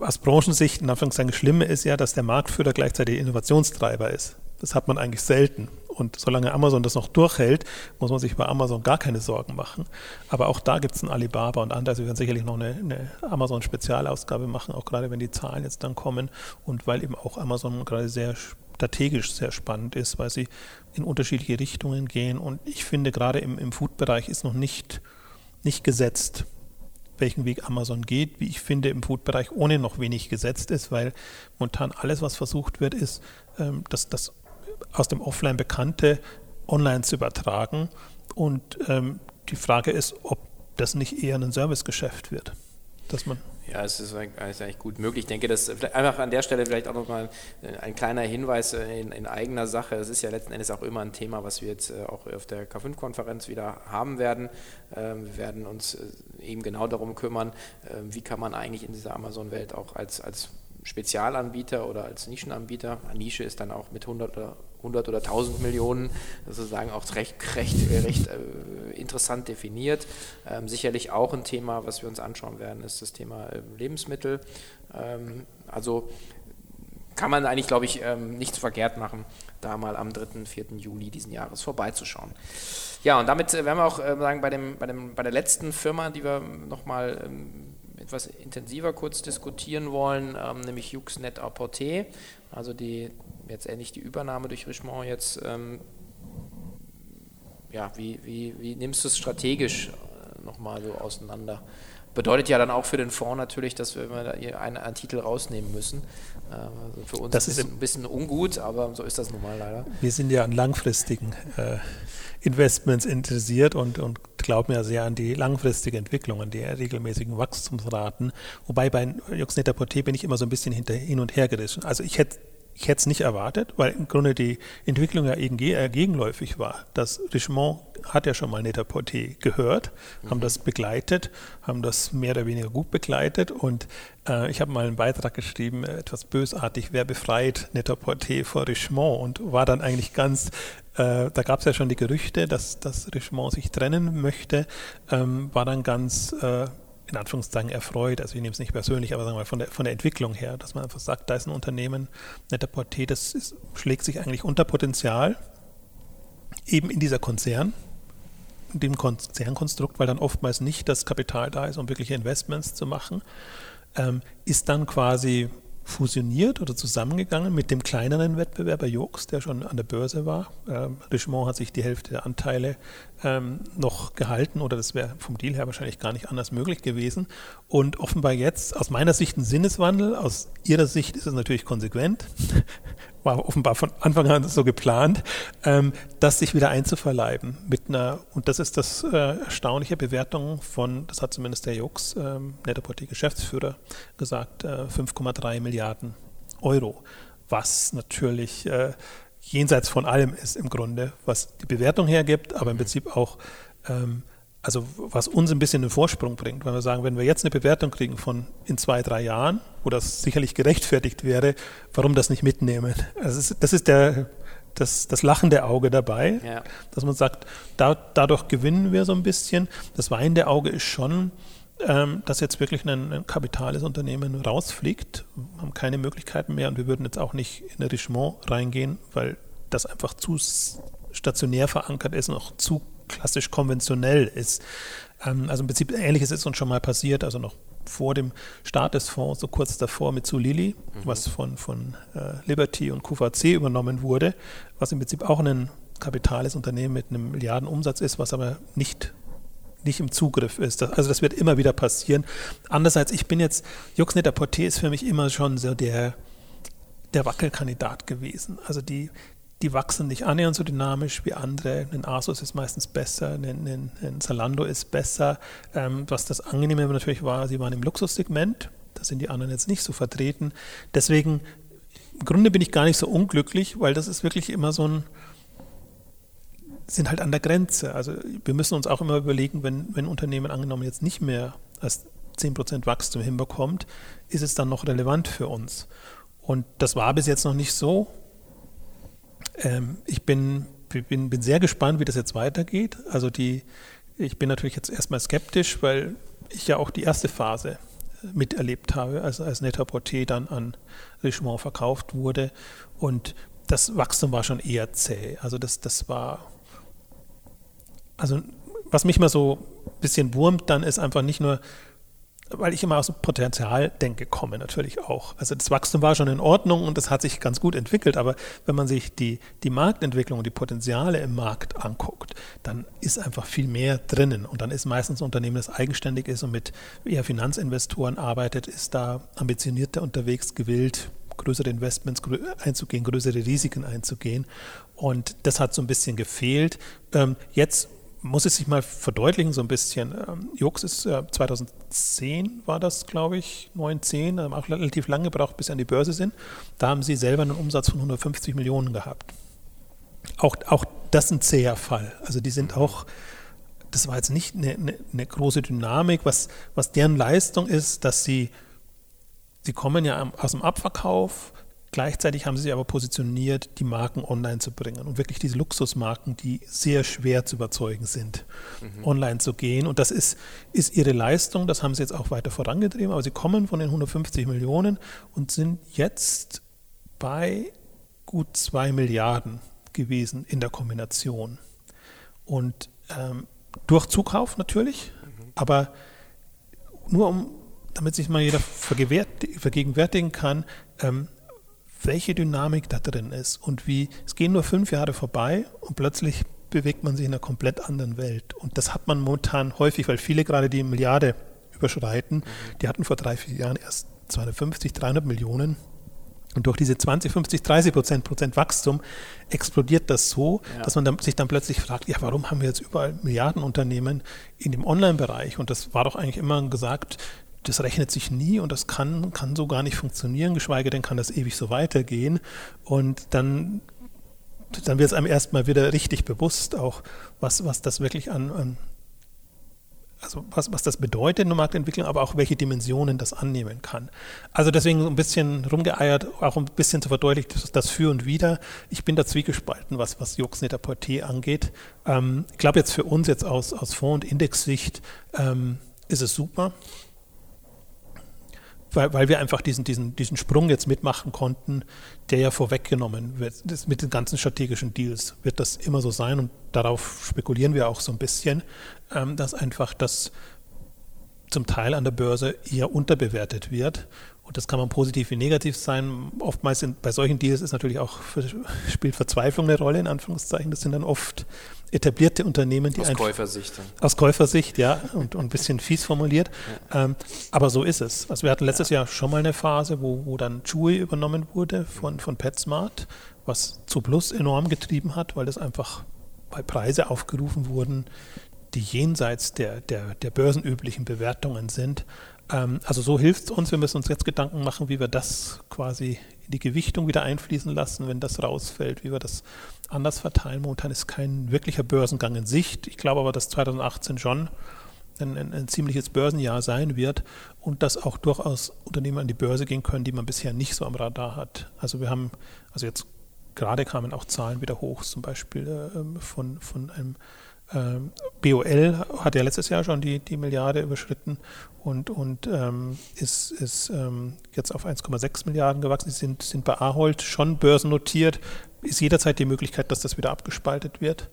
aus Branchensicht in Anführungszeichen Schlimme ist ja, dass der Marktführer gleichzeitig Innovationstreiber ist. Das hat man eigentlich selten. Und solange Amazon das noch durchhält, muss man sich bei Amazon gar keine Sorgen machen. Aber auch da gibt es ein Alibaba und andere. Also wir werden sicherlich noch eine, eine Amazon-Spezialausgabe machen, auch gerade wenn die Zahlen jetzt dann kommen und weil eben auch Amazon gerade sehr strategisch sehr spannend ist, weil sie in unterschiedliche Richtungen gehen. Und ich finde, gerade im, im Food-Bereich ist noch nicht, nicht gesetzt, welchen Weg Amazon geht, wie ich finde, im Food-Bereich ohne noch wenig gesetzt ist, weil momentan alles, was versucht wird, ist, ähm, dass das aus dem Offline Bekannte online zu übertragen. Und ähm, die Frage ist, ob das nicht eher ein Servicegeschäft wird. Dass man ja, es ist eigentlich gut möglich. Ich denke, dass einfach an der Stelle vielleicht auch nochmal äh, ein kleiner Hinweis äh, in, in, eigener Sache. Es ist ja letzten Endes auch immer ein Thema, was wir jetzt äh, auch auf der K5-Konferenz wieder haben werden. Ähm, wir werden uns eben genau darum kümmern, ähm, wie kann man eigentlich in dieser Amazon-Welt auch als, als Spezialanbieter oder als Nischenanbieter, Nische ist dann auch mit 100 oder 100 oder 1000 Millionen sozusagen auch recht, recht, recht äh, interessant definiert. Ähm, sicherlich auch ein Thema, was wir uns anschauen werden, ist das Thema äh, Lebensmittel. Ähm, also kann man eigentlich, glaube ich, ähm, nichts verkehrt machen, da mal am 3., 4. Juli diesen Jahres vorbeizuschauen. Ja, und damit äh, werden wir auch äh, sagen, bei, dem, bei, dem, bei der letzten Firma, die wir nochmal ähm, etwas intensiver kurz diskutieren wollen, ähm, nämlich Juxnet Apporté, also die jetzt ähnlich die Übernahme durch Richemont jetzt, ähm, ja, wie, wie, wie nimmst du es strategisch äh, nochmal so auseinander? Bedeutet ja dann auch für den Fonds natürlich, dass wir immer einen, einen Titel rausnehmen müssen. Äh, also für uns das ist ein bisschen ungut, aber so ist das nun mal leider. Wir sind ja an langfristigen äh, Investments interessiert und, und glauben ja sehr an die langfristige Entwicklung, an die regelmäßigen Wachstumsraten. Wobei bei Juxneta Porté bin ich immer so ein bisschen hinter, hin und her gerissen. Also ich hätte ich hätte es nicht erwartet, weil im Grunde die Entwicklung ja eher gegenläufig war. Das Richemont hat ja schon mal Net-a-Porter gehört, mhm. haben das begleitet, haben das mehr oder weniger gut begleitet und äh, ich habe mal einen Beitrag geschrieben, äh, etwas bösartig, wer befreit Net-a-Porter vor Richemont und war dann eigentlich ganz, äh, da gab es ja schon die Gerüchte, dass das Richemont sich trennen möchte, ähm, war dann ganz äh, in Anführungszeichen erfreut, also ich nehme es nicht persönlich, aber sagen wir mal von der, von der Entwicklung her, dass man einfach sagt, da ist ein Unternehmen, netter Porté, das ist, schlägt sich eigentlich unter Potenzial, eben in dieser Konzern, in dem Konzernkonstrukt, weil dann oftmals nicht das Kapital da ist, um wirkliche Investments zu machen, ähm, ist dann quasi fusioniert oder zusammengegangen mit dem kleineren Wettbewerber Jux, der schon an der Börse war. Ähm, Richemont hat sich die Hälfte der Anteile ähm, noch gehalten oder das wäre vom Deal her wahrscheinlich gar nicht anders möglich gewesen. Und offenbar jetzt aus meiner Sicht ein Sinneswandel, aus ihrer Sicht ist es natürlich konsequent, [laughs] war offenbar von Anfang an so geplant, ähm, das sich wieder einzuverleiben mit einer, und das ist das äh, erstaunliche Bewertung von, das hat zumindest der Jux, ähm, Netaporté Geschäftsführer, gesagt, äh, 5,3 Milliarden Euro, was natürlich äh, jenseits von allem ist im Grunde, was die Bewertung hergibt, aber im Prinzip auch ähm, also was uns ein bisschen einen Vorsprung bringt, weil wir sagen, wenn wir jetzt eine Bewertung kriegen von in zwei, drei Jahren, wo das sicherlich gerechtfertigt wäre, warum das nicht mitnehmen? Also das, ist, das ist der, das, das lachende Auge dabei, ja. dass man sagt, da, dadurch gewinnen wir so ein bisschen. Das weinende Auge ist schon, ähm, dass jetzt wirklich ein, ein kapitales Unternehmen rausfliegt, haben keine Möglichkeiten mehr und wir würden jetzt auch nicht in Richemont reingehen, weil das einfach zu stationär verankert ist und auch zu klassisch konventionell ist. Ähm, also im Prinzip ähnliches ist uns schon mal passiert, also noch vor dem Start des Fonds, so kurz davor mit Zulili, mhm. was von, von äh, Liberty und QVC übernommen wurde, was im Prinzip auch ein kapitales Unternehmen mit einem Milliardenumsatz ist, was aber nicht nicht im Zugriff ist. Also das wird immer wieder passieren. Andererseits, ich bin jetzt, Juxneter Porté ist für mich immer schon so der, der Wackelkandidat gewesen. Also die, die wachsen nicht annähernd so dynamisch wie andere. Ein Asus ist meistens besser, ein, ein, ein Zalando ist besser. Ähm, was das Angenehme natürlich war, sie waren im Luxussegment. Da sind die anderen jetzt nicht so vertreten. Deswegen, im Grunde bin ich gar nicht so unglücklich, weil das ist wirklich immer so ein, sind halt an der Grenze. Also wir müssen uns auch immer überlegen, wenn, wenn Unternehmen angenommen jetzt nicht mehr als 10% Wachstum hinbekommt, ist es dann noch relevant für uns? Und das war bis jetzt noch nicht so. Ähm, ich bin, bin, bin sehr gespannt, wie das jetzt weitergeht. Also die, ich bin natürlich jetzt erstmal skeptisch, weil ich ja auch die erste Phase miterlebt habe, als, als Net-a-Porter dann an Richemont verkauft wurde. Und das Wachstum war schon eher zäh. Also das, das war, also was mich mal so ein bisschen wurmt, dann ist einfach nicht nur weil ich immer aus dem Potenzial denke, komme natürlich auch. Also das Wachstum war schon in Ordnung und das hat sich ganz gut entwickelt, aber wenn man sich die, die Marktentwicklung und die Potenziale im Markt anguckt, dann ist einfach viel mehr drinnen und dann ist meistens ein Unternehmen, das eigenständig ist und mit eher Finanzinvestoren arbeitet, ist da ambitionierter unterwegs, gewillt, größere Investments einzugehen, größere Risiken einzugehen. Und das hat so ein bisschen gefehlt. Ähm, jetzt muss es sich mal verdeutlichen, so ein bisschen. Ähm, Jux ist äh, 2010 war das, glaube ich, 9, haben auch relativ lange gebraucht, bis sie an die Börse sind. Da haben sie selber einen Umsatz von 150 Millionen gehabt. Auch, auch das ist ein zäher Fall. Also die sind auch, das war jetzt nicht eine, eine, eine große Dynamik. Was, was deren Leistung ist, dass sie, sie kommen ja aus dem Abverkauf, Gleichzeitig haben sie sich aber positioniert, die Marken online zu bringen und wirklich diese Luxusmarken, die sehr schwer zu überzeugen sind, mhm. online zu gehen. Und das ist, ist ihre Leistung, das haben sie jetzt auch weiter vorangetrieben, aber sie kommen von den 150 Millionen und sind jetzt bei gut zwei Milliarden gewesen in der Kombination. Und ähm, durch Zukauf natürlich, mhm. aber nur um, damit sich mal jeder vergegenwärtigen kann, ähm, welche Dynamik da drin ist und wie, es gehen nur fünf Jahre vorbei und plötzlich bewegt man sich in einer komplett anderen Welt. Und das hat man momentan häufig, weil viele gerade die Milliarde überschreiten, die hatten vor drei, vier Jahren erst 250, 300 Millionen. Und durch diese 20, 50, 30 Prozent, Prozent Wachstum explodiert das so, ja. dass man dann, sich dann plötzlich fragt, ja, warum haben wir jetzt überall Milliardenunternehmen in dem Online-Bereich? Und das war doch eigentlich immer gesagt, das rechnet sich nie und das kann, kann so gar nicht funktionieren, geschweige denn kann das ewig so weitergehen. Und dann, dann wird es einem erstmal wieder richtig bewusst, auch was, was das wirklich an, an also was, was das bedeutet in der Marktentwicklung, aber auch welche Dimensionen das annehmen kann. Also deswegen ein bisschen rumgeeiert, auch ein bisschen zu verdeutlichen, das Für und Wider. Ich bin da zwiegespalten, was, was Jux Net-a-Porter angeht. Ähm, ich glaube jetzt für uns jetzt aus, aus Fonds- und Indexsicht ähm, ist es super weil, weil wir einfach diesen, diesen, diesen Sprung jetzt mitmachen konnten, der ja vorweggenommen wird. Das mit den ganzen strategischen Deals wird das immer so sein und darauf spekulieren wir auch so ein bisschen, ähm, dass einfach das zum Teil an der Börse eher unterbewertet wird. Und das kann man positiv wie negativ sein. Oftmals in, bei solchen Deals ist natürlich auch für, spielt Verzweiflung eine Rolle, in Anführungszeichen. Das sind dann oft etablierte Unternehmen, die aus Käufersicht. Aus Käufersicht, ja, und, und ein bisschen fies formuliert. Ja. Ähm, aber so ist es. Also wir hatten letztes ja. Jahr schon mal eine Phase, wo, wo dann Chewy übernommen wurde von, von PetSmart, was zu Plus enorm getrieben hat, weil das einfach bei Preise aufgerufen wurden, die jenseits der, der, der börsenüblichen Bewertungen sind. Ähm, also so hilft es uns. Wir müssen uns jetzt Gedanken machen, wie wir das quasi in die Gewichtung wieder einfließen lassen, wenn das rausfällt, wie wir das anders verteilen. Momentan ist kein wirklicher Börsengang in Sicht. Ich glaube aber, dass 2018 schon ein, ein, ein, ziemliches Börsenjahr sein wird und dass auch durchaus Unternehmen an die Börse gehen können, die man bisher nicht so am Radar hat. Also wir haben, also jetzt gerade kamen auch Zahlen wieder hoch, zum Beispiel äh, von, von einem BOL hat ja letztes Jahr schon die, die Milliarde überschritten und, und ähm, ist, ist ähm, jetzt auf 1,6 Milliarden gewachsen. Sie sind, sind bei Ahold schon börsennotiert. Ist jederzeit die Möglichkeit, dass das wieder abgespaltet wird.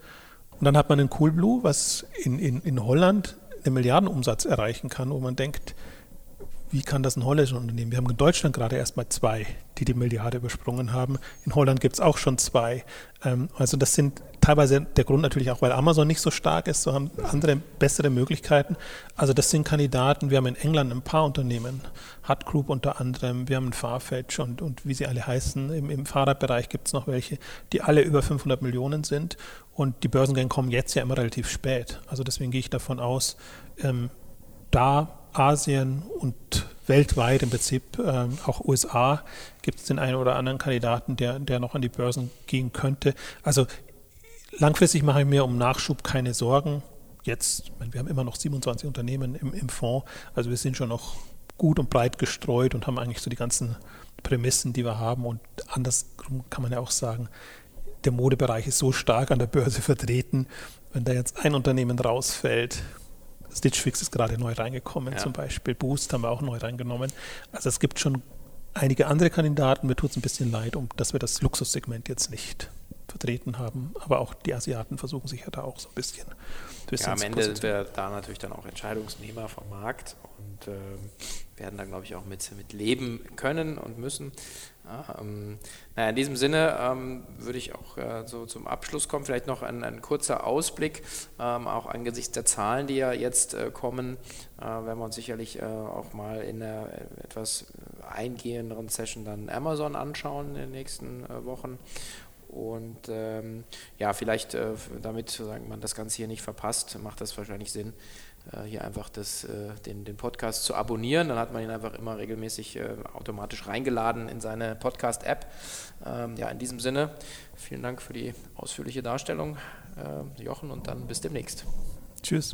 Und dann hat man einen Coolblue, was in, in, in Holland einen Milliardenumsatz erreichen kann, wo man denkt, wie kann das ein holländisches Unternehmen? Wir haben in Deutschland gerade erst mal zwei, die die Milliarde übersprungen haben. In Holland gibt es auch schon zwei. Ähm, also das sind teilweise der Grund natürlich auch, weil Amazon nicht so stark ist, so haben andere bessere Möglichkeiten. Also das sind Kandidaten. Wir haben in England ein paar Unternehmen, Hut Group unter anderem, wir haben Farfetch und, und wie sie alle heißen. Im, im Fahrradbereich gibt es noch welche, die alle über 500 Millionen sind. Und die Börsengänge kommen jetzt ja immer relativ spät. Also deswegen gehe ich davon aus, ähm, da Asien und weltweit im Prinzip, äh, auch USA, gibt es den einen oder anderen Kandidaten, der, der noch an die Börsen gehen könnte. Also langfristig mache ich mir um Nachschub keine Sorgen. Jetzt, meine, wir haben immer noch 27 Unternehmen im, im Fonds, also wir sind schon noch gut und breit gestreut und haben eigentlich so die ganzen Prämissen, die wir haben. Und andersrum kann man ja auch sagen, der Modebereich ist so stark an der Börse vertreten, wenn da jetzt ein Unternehmen rausfällt, Stitch Fix ist gerade neu reingekommen, ja. zum Beispiel. Boost haben wir auch neu reingenommen. Also es gibt schon einige andere Kandidaten. Mir tut es ein bisschen leid, um, dass wir das Luxussegment jetzt nicht vertreten haben. Aber auch die Asiaten versuchen sich ja da auch so ein bisschen. Bisschen ja, am Ende sind wir da natürlich dann auch Entscheidungsnehmer vom Markt und äh, werden da, glaube ich, auch mit, mit leben können und müssen. Ja, ähm, naja, in diesem Sinne ähm, würde ich auch äh, so zum Abschluss kommen. Vielleicht noch ein, ein kurzer Ausblick, ähm, auch angesichts der Zahlen, die ja jetzt äh, kommen, äh, werden wir uns sicherlich äh, auch mal in einer etwas eingehenderen Session dann Amazon anschauen in den nächsten äh, Wochen. Und ähm, ja, vielleicht, äh, damit man das Ganze hier nicht verpasst, macht das wahrscheinlich Sinn, äh, hier einfach das, äh, den, den Podcast zu abonnieren. Dann hat man ihn einfach immer regelmäßig äh, automatisch reingeladen in seine Podcast-App. Ähm, ja, in diesem Sinne, vielen Dank für die ausführliche Darstellung, Jochen, und dann bis demnächst. Tschüss.